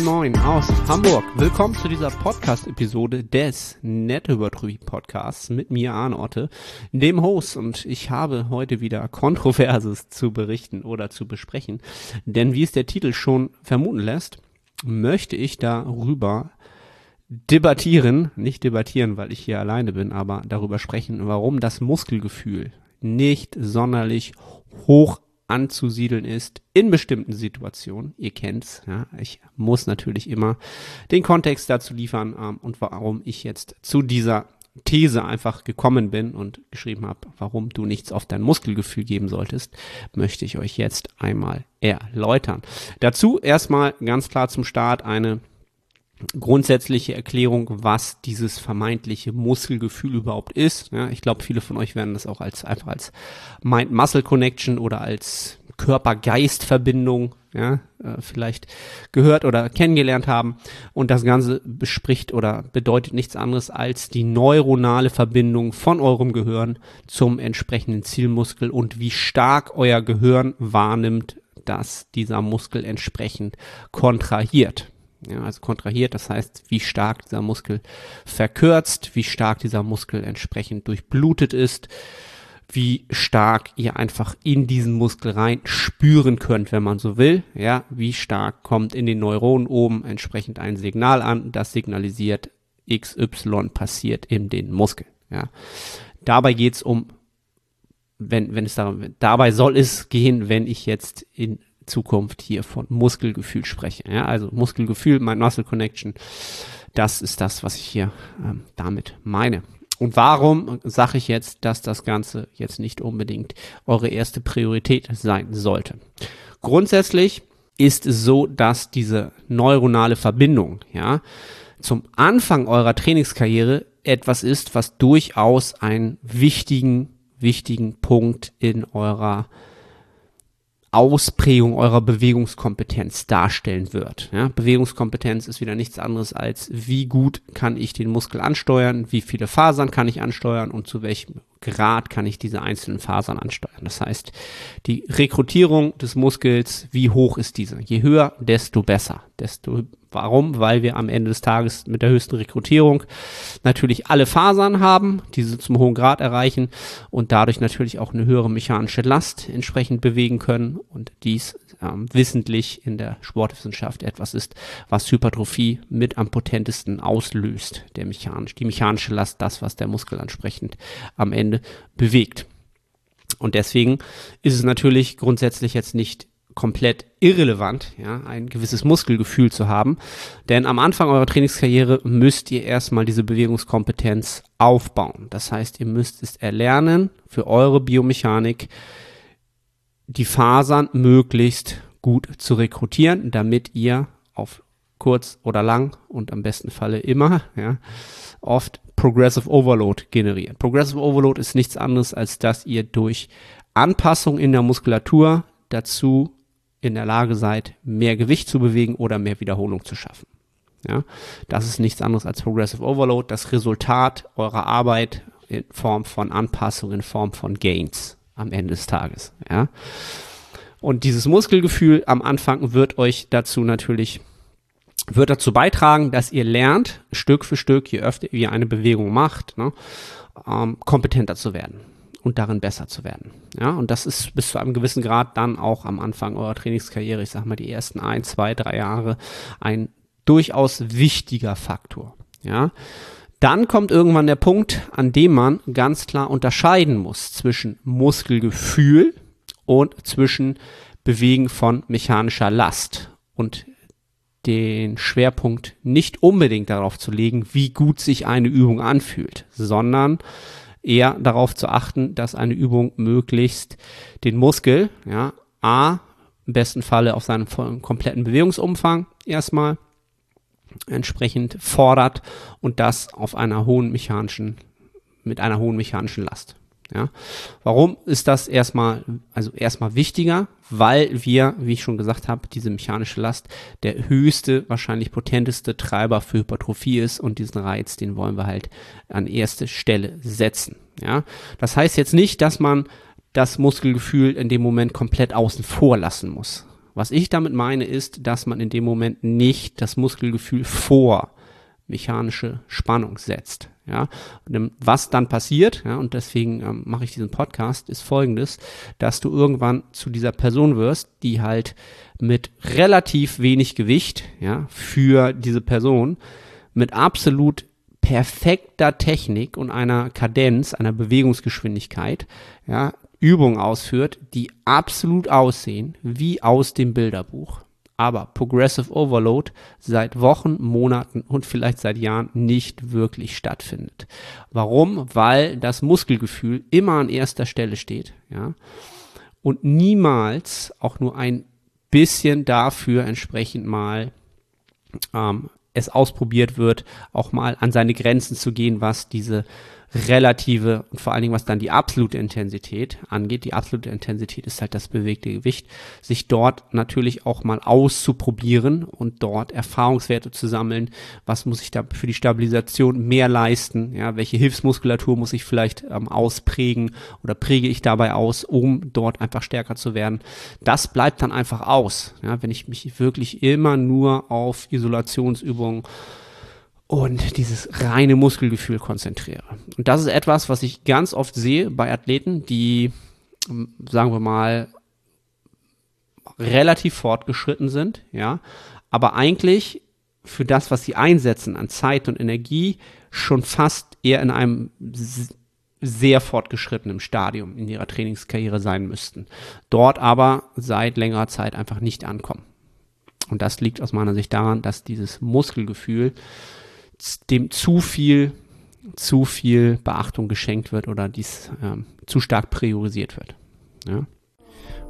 moin, moin aus Hamburg. Willkommen zu dieser Podcast-Episode des Nettohypertrophie-Podcasts mit mir, Arne Otte, dem Host. Und ich habe heute wieder Kontroverses zu berichten oder zu besprechen. Denn wie es der Titel schon vermuten lässt, möchte ich darüber debattieren, nicht debattieren, weil ich hier alleine bin, aber darüber sprechen, warum das Muskelgefühl nicht sonderlich hoch anzusiedeln ist in bestimmten Situationen. Ihr kennt's, ja. Ich muss natürlich immer den Kontext dazu liefern ähm, und warum ich jetzt zu dieser These einfach gekommen bin und geschrieben habe, warum du nichts auf dein Muskelgefühl geben solltest, möchte ich euch jetzt einmal erläutern. Dazu erstmal ganz klar zum Start eine grundsätzliche Erklärung, was dieses vermeintliche Muskelgefühl überhaupt ist. Ja, ich glaube, viele von euch werden das auch als einfach als Mind-Muscle-Connection oder als Körper-Geist-Verbindung ja, äh, vielleicht gehört oder kennengelernt haben. Und das Ganze bespricht oder bedeutet nichts anderes als die neuronale Verbindung von eurem Gehirn zum entsprechenden Zielmuskel und wie stark euer Gehirn wahrnimmt, dass dieser Muskel entsprechend kontrahiert. Ja, also kontrahiert, das heißt, wie stark dieser Muskel verkürzt, wie stark dieser Muskel entsprechend durchblutet ist, wie stark ihr einfach in diesen Muskel rein spüren könnt, wenn man so will. Ja, wie stark kommt in den Neuronen oben entsprechend ein Signal an, das signalisiert, XY passiert in den Muskel. Ja, dabei geht's um, wenn, wenn es darum, dabei soll es gehen, wenn ich jetzt in Zukunft hier von Muskelgefühl spreche. Ja, also Muskelgefühl, mein Muscle Connection, das ist das, was ich hier ähm, damit meine. Und warum sage ich jetzt, dass das Ganze jetzt nicht unbedingt eure erste Priorität sein sollte? Grundsätzlich ist es so, dass diese neuronale Verbindung, ja, zum Anfang eurer Trainingskarriere etwas ist, was durchaus einen wichtigen, wichtigen Punkt in eurer Ausprägung eurer Bewegungskompetenz darstellen wird. Ja, Bewegungskompetenz ist wieder nichts anderes als, wie gut kann ich den Muskel ansteuern, wie viele Fasern kann ich ansteuern und zu welchem Grad kann ich diese einzelnen Fasern ansteuern. Das heißt, die Rekrutierung des Muskels, wie hoch ist diese? Je höher, desto besser. Desto Warum? Weil wir am Ende des Tages mit der höchsten Rekrutierung natürlich alle Fasern haben, diese zum hohen Grad erreichen und dadurch natürlich auch eine höhere mechanische Last entsprechend bewegen können und dies ähm, wissentlich in der Sportwissenschaft etwas ist, was Hypertrophie mit am potentesten auslöst, der mechanisch, die mechanische Last, das, was der Muskel entsprechend am Ende bewegt. Und deswegen ist es natürlich grundsätzlich jetzt nicht komplett irrelevant, ja, ein gewisses Muskelgefühl zu haben. Denn am Anfang eurer Trainingskarriere müsst ihr erstmal diese Bewegungskompetenz aufbauen. Das heißt, ihr müsst es erlernen, für eure Biomechanik die Fasern möglichst gut zu rekrutieren, damit ihr auf kurz oder lang und am besten Falle immer, ja, oft Progressive Overload generiert. Progressive Overload ist nichts anderes, als dass ihr durch Anpassung in der Muskulatur dazu in der Lage seid, mehr Gewicht zu bewegen oder mehr Wiederholung zu schaffen. Ja, das ist nichts anderes als Progressive Overload, das Resultat eurer Arbeit in Form von Anpassung, in Form von Gains am Ende des Tages. Ja, und dieses Muskelgefühl am Anfang wird euch dazu natürlich wird dazu beitragen, dass ihr lernt, Stück für Stück, je öfter ihr eine Bewegung macht, ne, ähm, kompetenter zu werden und darin besser zu werden. Ja, und das ist bis zu einem gewissen Grad dann auch am Anfang eurer Trainingskarriere, ich sag mal die ersten ein, zwei, drei Jahre, ein durchaus wichtiger Faktor. Ja, dann kommt irgendwann der Punkt, an dem man ganz klar unterscheiden muss zwischen Muskelgefühl und zwischen Bewegen von mechanischer Last und den Schwerpunkt nicht unbedingt darauf zu legen, wie gut sich eine Übung anfühlt, sondern eher darauf zu achten, dass eine Übung möglichst den Muskel, ja, A, im besten Falle auf seinem kompletten Bewegungsumfang erstmal entsprechend fordert und das auf einer hohen mechanischen, mit einer hohen mechanischen Last. Ja. Warum ist das erstmal, also erstmal wichtiger? Weil wir, wie ich schon gesagt habe, diese mechanische Last der höchste, wahrscheinlich potenteste Treiber für Hypertrophie ist und diesen Reiz, den wollen wir halt an erste Stelle setzen. Ja. Das heißt jetzt nicht, dass man das Muskelgefühl in dem Moment komplett außen vor lassen muss. Was ich damit meine, ist, dass man in dem Moment nicht das Muskelgefühl vor mechanische Spannung setzt. Ja, was dann passiert, ja, und deswegen ähm, mache ich diesen Podcast, ist folgendes, dass du irgendwann zu dieser Person wirst, die halt mit relativ wenig Gewicht, ja, für diese Person, mit absolut perfekter Technik und einer Kadenz, einer Bewegungsgeschwindigkeit, ja, Übungen ausführt, die absolut aussehen wie aus dem Bilderbuch aber Progressive Overload seit Wochen, Monaten und vielleicht seit Jahren nicht wirklich stattfindet. Warum? Weil das Muskelgefühl immer an erster Stelle steht, ja, und niemals auch nur ein bisschen dafür entsprechend mal ähm, es ausprobiert wird, auch mal an seine Grenzen zu gehen, was diese relative und vor allen Dingen was dann die absolute Intensität angeht. Die absolute Intensität ist halt das bewegte Gewicht, sich dort natürlich auch mal auszuprobieren und dort Erfahrungswerte zu sammeln. Was muss ich da für die Stabilisation mehr leisten? Ja, welche Hilfsmuskulatur muss ich vielleicht ähm, ausprägen oder präge ich dabei aus, um dort einfach stärker zu werden? Das bleibt dann einfach aus. Ja, wenn ich mich wirklich immer nur auf Isolationsübungen und dieses reine Muskelgefühl konzentriere. Und das ist etwas, was ich ganz oft sehe bei Athleten, die, ähm, sagen wir mal, relativ fortgeschritten sind, ja, aber eigentlich für das, was sie einsetzen an Zeit und Energie, schon fast eher in einem sehr fortgeschrittenen Stadium in ihrer Trainingskarriere sein müssten. Dort aber seit längerer Zeit einfach nicht ankommen. Und das liegt aus meiner Sicht daran, dass dieses Muskelgefühl dem zu viel, zu viel Beachtung geschenkt wird oder dies ähm, zu stark priorisiert wird. Ja.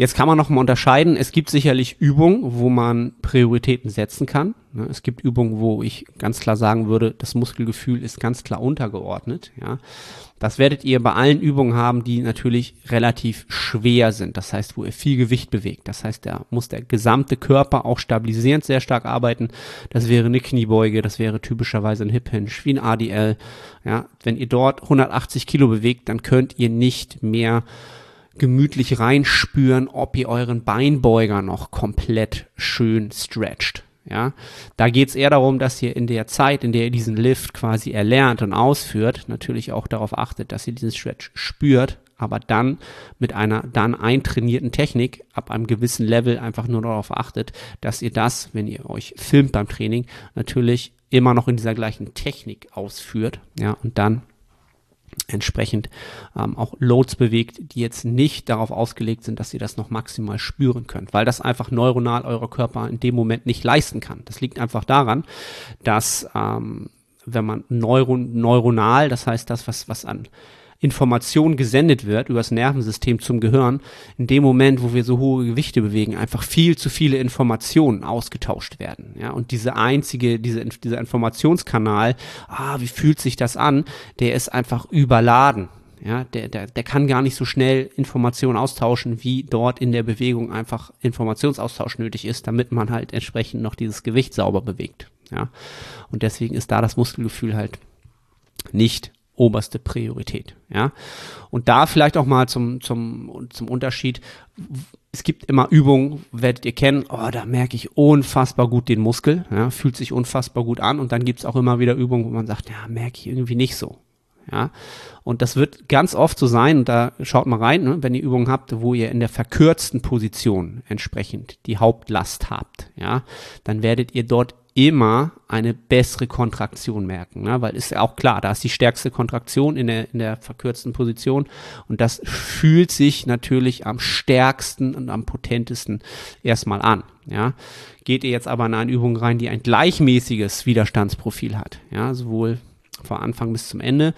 Jetzt kann man noch mal unterscheiden. Es gibt sicherlich Übungen, wo man Prioritäten setzen kann. Ne, es gibt Übungen, wo ich ganz klar sagen würde, das Muskelgefühl ist ganz klar untergeordnet. Ja, das werdet ihr bei allen Übungen haben, die natürlich relativ schwer sind. Das heißt, wo ihr viel Gewicht bewegt. Das heißt, da muss der gesamte Körper auch stabilisierend sehr stark arbeiten. Das wäre eine Kniebeuge, das wäre typischerweise ein Hip Hinge, wie ein ADL. Ja, wenn ihr dort 180 Kilo bewegt, dann könnt ihr nicht mehr gemütlich reinspüren, ob ihr euren Beinbeuger noch komplett schön stretcht. Ja, da geht es eher darum, dass ihr in der Zeit, in der ihr diesen Lift quasi erlernt und ausführt, natürlich auch darauf achtet, dass ihr diesen Stretch spürt, aber dann mit einer dann eintrainierten Technik ab einem gewissen Level einfach nur darauf achtet, dass ihr das, wenn ihr euch filmt beim Training, natürlich immer noch in dieser gleichen Technik ausführt, ja, und dann entsprechend ähm, auch Loads bewegt, die jetzt nicht darauf ausgelegt sind, dass ihr das noch maximal spüren könnt, weil das einfach neuronal euer Körper in dem Moment nicht leisten kann. Das liegt einfach daran, dass ähm, wenn man neuron neuronal, das heißt das, was, was an Information gesendet wird übers Nervensystem zum Gehirn, in dem Moment, wo wir so hohe Gewichte bewegen, einfach viel zu viele Informationen ausgetauscht werden. Ja, und diese einzige, diese, dieser Informationskanal, ah, wie fühlt sich das an, der ist einfach überladen. Ja, der, der, der kann gar nicht so schnell Informationen austauschen, wie dort in der Bewegung einfach Informationsaustausch nötig ist, damit man halt entsprechend noch dieses Gewicht sauber bewegt. Ja, und deswegen ist da das Muskelgefühl halt nicht oberste Priorität. Ja, und da vielleicht auch mal zum, zum, zum Unterschied. Es gibt immer Übungen, werdet ihr kennen, oh, da merke ich unfassbar gut den Muskel, ja, fühlt sich unfassbar gut an. Und dann gibt es auch immer wieder Übungen, wo man sagt, ja, merke ich irgendwie nicht so. Ja, und das wird ganz oft so sein, und da schaut mal rein, ne, wenn ihr Übungen habt, wo ihr in der verkürzten Position entsprechend die Hauptlast habt, ja, dann werdet ihr dort immer eine bessere Kontraktion merken, ne? weil ist ja auch klar, da ist die stärkste Kontraktion in der, in der verkürzten Position und das fühlt sich natürlich am stärksten und am potentesten erstmal an. Ja? Geht ihr jetzt aber in eine Übung rein, die ein gleichmäßiges Widerstandsprofil hat, ja, sowohl von Anfang bis zum Ende,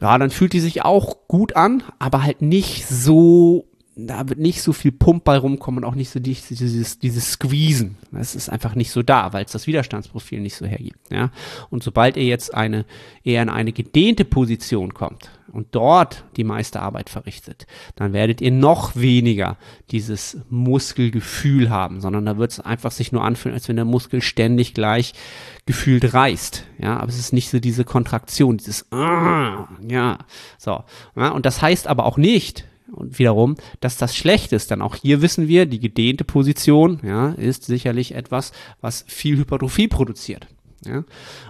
ja, dann fühlt die sich auch gut an, aber halt nicht so da wird nicht so viel Pump bei rumkommen und auch nicht so dieses, dieses Squeezen. Das ist einfach nicht so da, weil es das Widerstandsprofil nicht so hergibt. Ja? Und sobald ihr jetzt eine, eher in eine gedehnte Position kommt und dort die meiste Arbeit verrichtet, dann werdet ihr noch weniger dieses Muskelgefühl haben, sondern da wird es einfach sich nur anfühlen, als wenn der Muskel ständig gleich gefühlt reißt. Ja, aber es ist nicht so diese Kontraktion, dieses, ah, ja, so. Ja, und das heißt aber auch nicht, und wiederum, dass das schlecht ist. Dann auch hier wissen wir, die gedehnte Position ja, ist sicherlich etwas, was viel Hypertrophie produziert. Ja.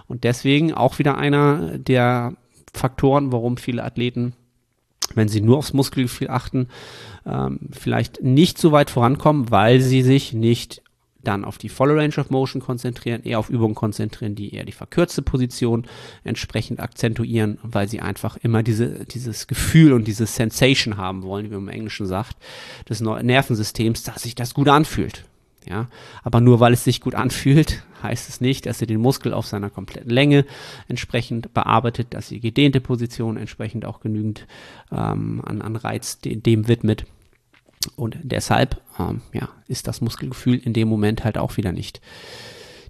Und deswegen auch wieder einer der Faktoren, warum viele Athleten, wenn sie nur aufs Muskelgefühl achten, ähm, vielleicht nicht so weit vorankommen, weil sie sich nicht dann auf die volle Range of Motion konzentrieren, eher auf Übungen konzentrieren, die eher die verkürzte Position entsprechend akzentuieren, weil sie einfach immer diese, dieses Gefühl und diese Sensation haben wollen, wie man im Englischen sagt, des Nervensystems, dass sich das gut anfühlt. Ja, aber nur weil es sich gut anfühlt, heißt es nicht, dass ihr den Muskel auf seiner kompletten Länge entsprechend bearbeitet, dass ihr gedehnte Position entsprechend auch genügend ähm, an, an Reiz dem widmet. Und deshalb ähm, ja, ist das Muskelgefühl in dem Moment halt auch wieder nicht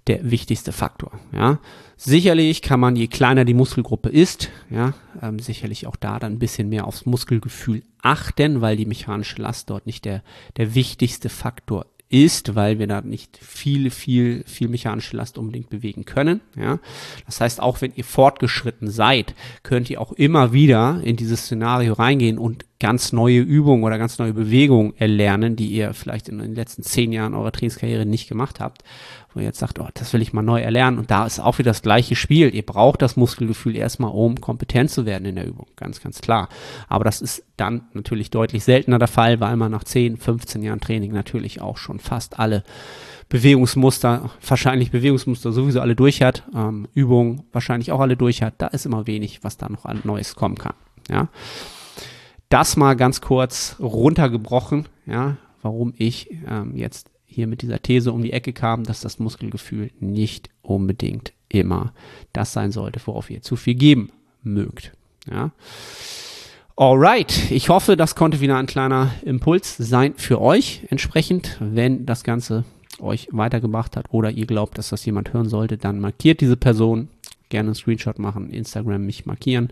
der wichtigste Faktor. Ja. Sicherlich kann man, je kleiner die Muskelgruppe ist, ja, ähm, sicherlich auch da dann ein bisschen mehr aufs Muskelgefühl achten, weil die mechanische Last dort nicht der, der wichtigste Faktor ist, weil wir da nicht viel, viel, viel mechanische Last unbedingt bewegen können. Ja. Das heißt, auch wenn ihr fortgeschritten seid, könnt ihr auch immer wieder in dieses Szenario reingehen und ganz neue Übungen oder ganz neue Bewegungen erlernen, die ihr vielleicht in den letzten zehn Jahren eurer Trainingskarriere nicht gemacht habt, wo ihr jetzt sagt, oh, das will ich mal neu erlernen. Und da ist auch wieder das gleiche Spiel. Ihr braucht das Muskelgefühl erstmal, um kompetent zu werden in der Übung. Ganz, ganz klar. Aber das ist dann natürlich deutlich seltener der Fall, weil man nach 10, 15 Jahren Training natürlich auch schon fast alle Bewegungsmuster, wahrscheinlich Bewegungsmuster sowieso alle durch hat, ähm, Übungen wahrscheinlich auch alle durch hat. Da ist immer wenig, was da noch an Neues kommen kann. Ja das mal ganz kurz runtergebrochen, ja, warum ich ähm, jetzt hier mit dieser These um die Ecke kam, dass das Muskelgefühl nicht unbedingt immer das sein sollte, worauf ihr zu viel geben mögt. Ja. Alright, ich hoffe, das konnte wieder ein kleiner Impuls sein für euch. Entsprechend, wenn das Ganze euch weitergebracht hat oder ihr glaubt, dass das jemand hören sollte, dann markiert diese Person, gerne einen Screenshot machen, Instagram mich markieren.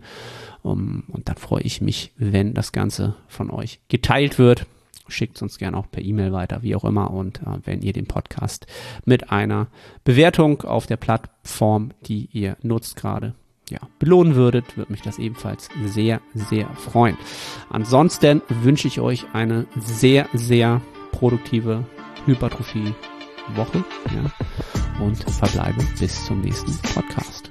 Um, und dann freue ich mich, wenn das Ganze von euch geteilt wird. Schickt uns gerne auch per E-Mail weiter, wie auch immer. Und äh, wenn ihr den Podcast mit einer Bewertung auf der Plattform, die ihr nutzt gerade, ja, belohnen würdet, würde mich das ebenfalls sehr, sehr freuen. Ansonsten wünsche ich euch eine sehr, sehr produktive Hypertrophie Woche ja, und verbleibe bis zum nächsten Podcast.